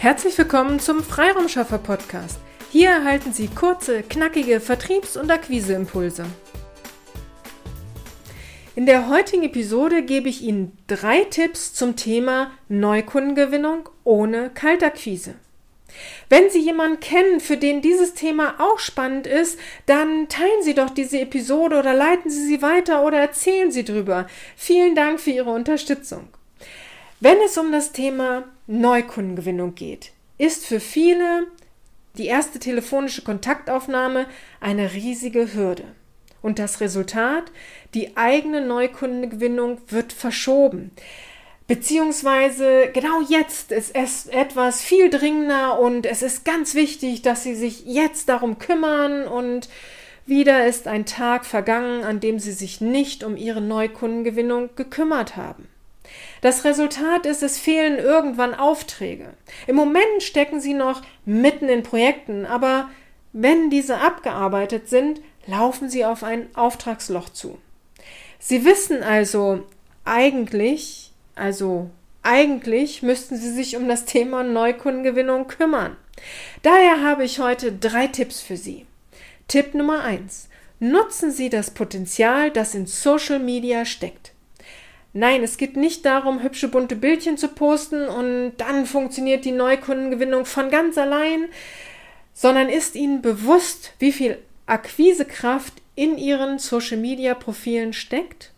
Herzlich willkommen zum Freiraumschaffer Podcast. Hier erhalten Sie kurze, knackige Vertriebs- und Akquiseimpulse. In der heutigen Episode gebe ich Ihnen drei Tipps zum Thema Neukundengewinnung ohne Kaltakquise. Wenn Sie jemanden kennen, für den dieses Thema auch spannend ist, dann teilen Sie doch diese Episode oder leiten Sie sie weiter oder erzählen Sie drüber. Vielen Dank für Ihre Unterstützung. Wenn es um das Thema Neukundengewinnung geht, ist für viele die erste telefonische Kontaktaufnahme eine riesige Hürde. Und das Resultat, die eigene Neukundengewinnung wird verschoben. Beziehungsweise genau jetzt ist es etwas viel dringender und es ist ganz wichtig, dass Sie sich jetzt darum kümmern und wieder ist ein Tag vergangen, an dem Sie sich nicht um Ihre Neukundengewinnung gekümmert haben. Das Resultat ist, es fehlen irgendwann Aufträge. Im Moment stecken sie noch mitten in Projekten, aber wenn diese abgearbeitet sind, laufen sie auf ein Auftragsloch zu. Sie wissen also eigentlich, also eigentlich müssten Sie sich um das Thema Neukundengewinnung kümmern. Daher habe ich heute drei Tipps für Sie. Tipp Nummer eins: Nutzen Sie das Potenzial, das in Social Media steckt. Nein, es geht nicht darum, hübsche bunte Bildchen zu posten und dann funktioniert die Neukundengewinnung von ganz allein, sondern ist Ihnen bewusst, wie viel Akquisekraft in Ihren Social-Media-Profilen steckt?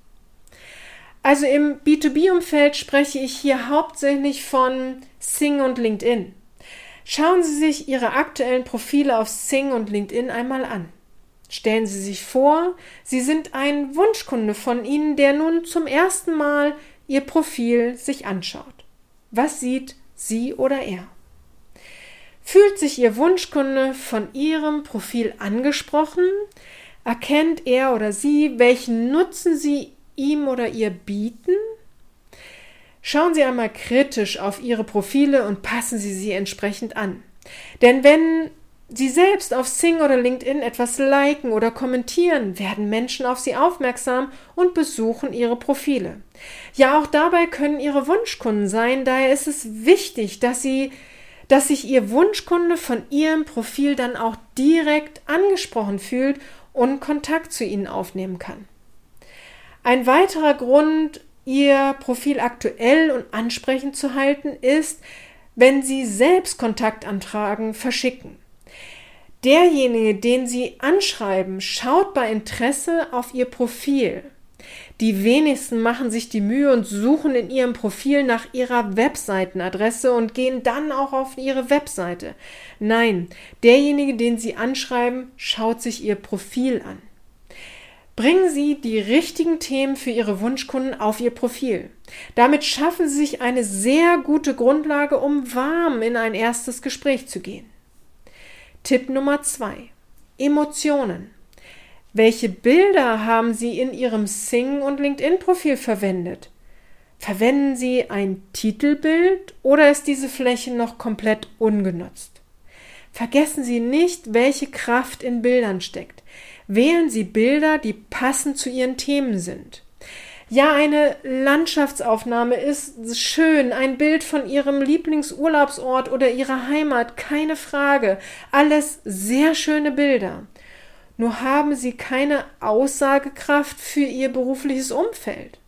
Also im B2B-Umfeld spreche ich hier hauptsächlich von Sing und LinkedIn. Schauen Sie sich Ihre aktuellen Profile auf Sing und LinkedIn einmal an. Stellen Sie sich vor, Sie sind ein Wunschkunde von Ihnen, der nun zum ersten Mal Ihr Profil sich anschaut. Was sieht sie oder er? Fühlt sich Ihr Wunschkunde von Ihrem Profil angesprochen? Erkennt er oder sie, welchen Nutzen Sie ihm oder ihr bieten? Schauen Sie einmal kritisch auf Ihre Profile und passen Sie sie entsprechend an. Denn wenn Sie selbst auf Sing oder LinkedIn etwas liken oder kommentieren, werden Menschen auf Sie aufmerksam und besuchen Ihre Profile. Ja, auch dabei können Ihre Wunschkunden sein, daher ist es wichtig, dass Sie dass sich Ihr Wunschkunde von Ihrem Profil dann auch direkt angesprochen fühlt und Kontakt zu Ihnen aufnehmen kann. Ein weiterer Grund, Ihr Profil aktuell und ansprechend zu halten, ist, wenn Sie selbst Kontaktanfragen verschicken. Derjenige, den Sie anschreiben, schaut bei Interesse auf Ihr Profil. Die wenigsten machen sich die Mühe und suchen in ihrem Profil nach ihrer Webseitenadresse und gehen dann auch auf ihre Webseite. Nein, derjenige, den Sie anschreiben, schaut sich Ihr Profil an. Bringen Sie die richtigen Themen für Ihre Wunschkunden auf Ihr Profil. Damit schaffen Sie sich eine sehr gute Grundlage, um warm in ein erstes Gespräch zu gehen. Tipp Nummer zwei. Emotionen. Welche Bilder haben Sie in Ihrem Sing- und LinkedIn-Profil verwendet? Verwenden Sie ein Titelbild oder ist diese Fläche noch komplett ungenutzt? Vergessen Sie nicht, welche Kraft in Bildern steckt. Wählen Sie Bilder, die passend zu Ihren Themen sind. Ja, eine Landschaftsaufnahme ist schön, ein Bild von Ihrem Lieblingsurlaubsort oder Ihrer Heimat, keine Frage. Alles sehr schöne Bilder. Nur haben sie keine Aussagekraft für Ihr berufliches Umfeld.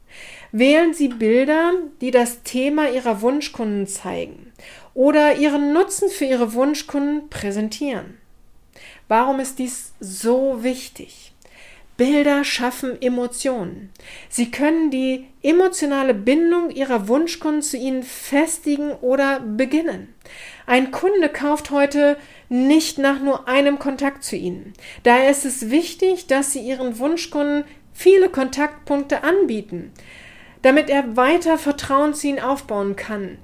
Wählen Sie Bilder, die das Thema Ihrer Wunschkunden zeigen oder Ihren Nutzen für Ihre Wunschkunden präsentieren. Warum ist dies so wichtig? Bilder schaffen Emotionen. Sie können die emotionale Bindung Ihrer Wunschkunden zu Ihnen festigen oder beginnen. Ein Kunde kauft heute nicht nach nur einem Kontakt zu Ihnen. Daher ist es wichtig, dass Sie Ihren Wunschkunden viele Kontaktpunkte anbieten, damit er weiter Vertrauen zu Ihnen aufbauen kann.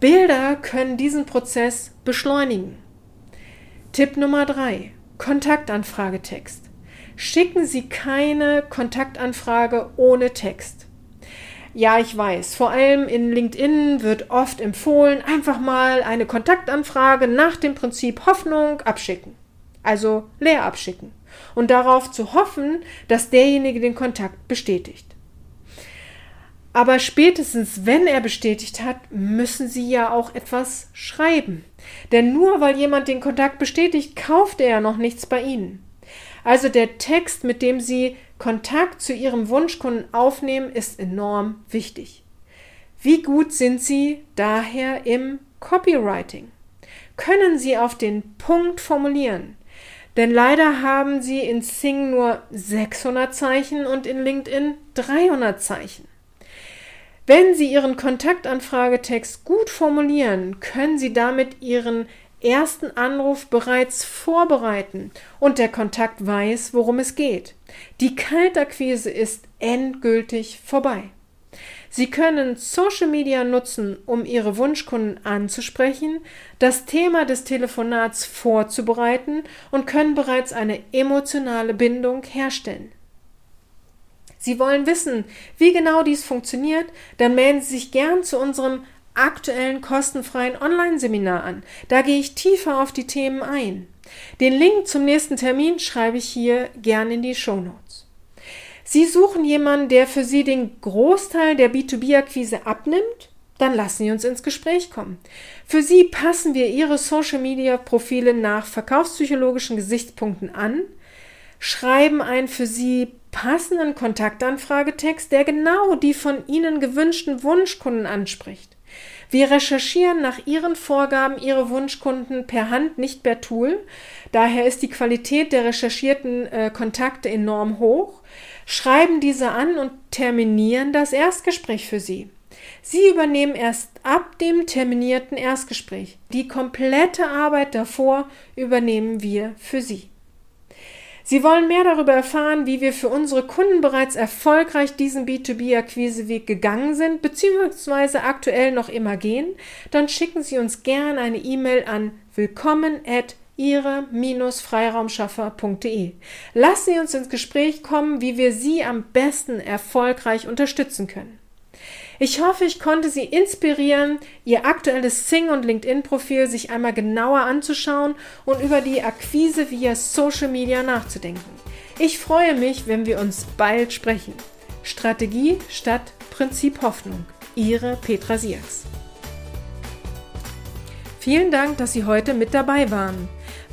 Bilder können diesen Prozess beschleunigen. Tipp Nummer drei: Kontaktanfragetext. Schicken Sie keine Kontaktanfrage ohne Text. Ja, ich weiß, vor allem in LinkedIn wird oft empfohlen, einfach mal eine Kontaktanfrage nach dem Prinzip Hoffnung abschicken. Also leer abschicken. Und darauf zu hoffen, dass derjenige den Kontakt bestätigt. Aber spätestens, wenn er bestätigt hat, müssen Sie ja auch etwas schreiben. Denn nur weil jemand den Kontakt bestätigt, kauft er ja noch nichts bei Ihnen. Also der Text, mit dem Sie Kontakt zu Ihrem Wunschkunden aufnehmen, ist enorm wichtig. Wie gut sind Sie daher im Copywriting? Können Sie auf den Punkt formulieren? Denn leider haben Sie in Sing nur 600 Zeichen und in LinkedIn 300 Zeichen. Wenn Sie Ihren Kontaktanfragetext gut formulieren, können Sie damit Ihren ersten Anruf bereits vorbereiten und der Kontakt weiß, worum es geht. Die Kaltakquise ist endgültig vorbei. Sie können Social Media nutzen, um Ihre Wunschkunden anzusprechen, das Thema des Telefonats vorzubereiten und können bereits eine emotionale Bindung herstellen. Sie wollen wissen, wie genau dies funktioniert, dann melden Sie sich gern zu unserem aktuellen kostenfreien Online-Seminar an. Da gehe ich tiefer auf die Themen ein. Den Link zum nächsten Termin schreibe ich hier gern in die Show Notes. Sie suchen jemanden, der für Sie den Großteil der B2B-Akquise abnimmt? Dann lassen Sie uns ins Gespräch kommen. Für Sie passen wir Ihre Social-Media-Profile nach verkaufspsychologischen Gesichtspunkten an, schreiben einen für Sie passenden Kontaktanfragetext, der genau die von Ihnen gewünschten Wunschkunden anspricht. Wir recherchieren nach Ihren Vorgaben Ihre Wunschkunden per Hand, nicht per Tool. Daher ist die Qualität der recherchierten äh, Kontakte enorm hoch, schreiben diese an und terminieren das Erstgespräch für Sie. Sie übernehmen erst ab dem terminierten Erstgespräch. Die komplette Arbeit davor übernehmen wir für Sie. Sie wollen mehr darüber erfahren, wie wir für unsere Kunden bereits erfolgreich diesen B2B-Akquiseweg gegangen sind, beziehungsweise aktuell noch immer gehen, dann schicken Sie uns gern eine E-Mail an willkommen at ihre-freiraumschaffer.de. Lassen Sie uns ins Gespräch kommen, wie wir Sie am besten erfolgreich unterstützen können. Ich hoffe, ich konnte Sie inspirieren, Ihr aktuelles Sing- und LinkedIn-Profil sich einmal genauer anzuschauen und über die Akquise via Social Media nachzudenken. Ich freue mich, wenn wir uns bald sprechen. Strategie statt Prinzip Hoffnung. Ihre Petra Siaks. Vielen Dank, dass Sie heute mit dabei waren.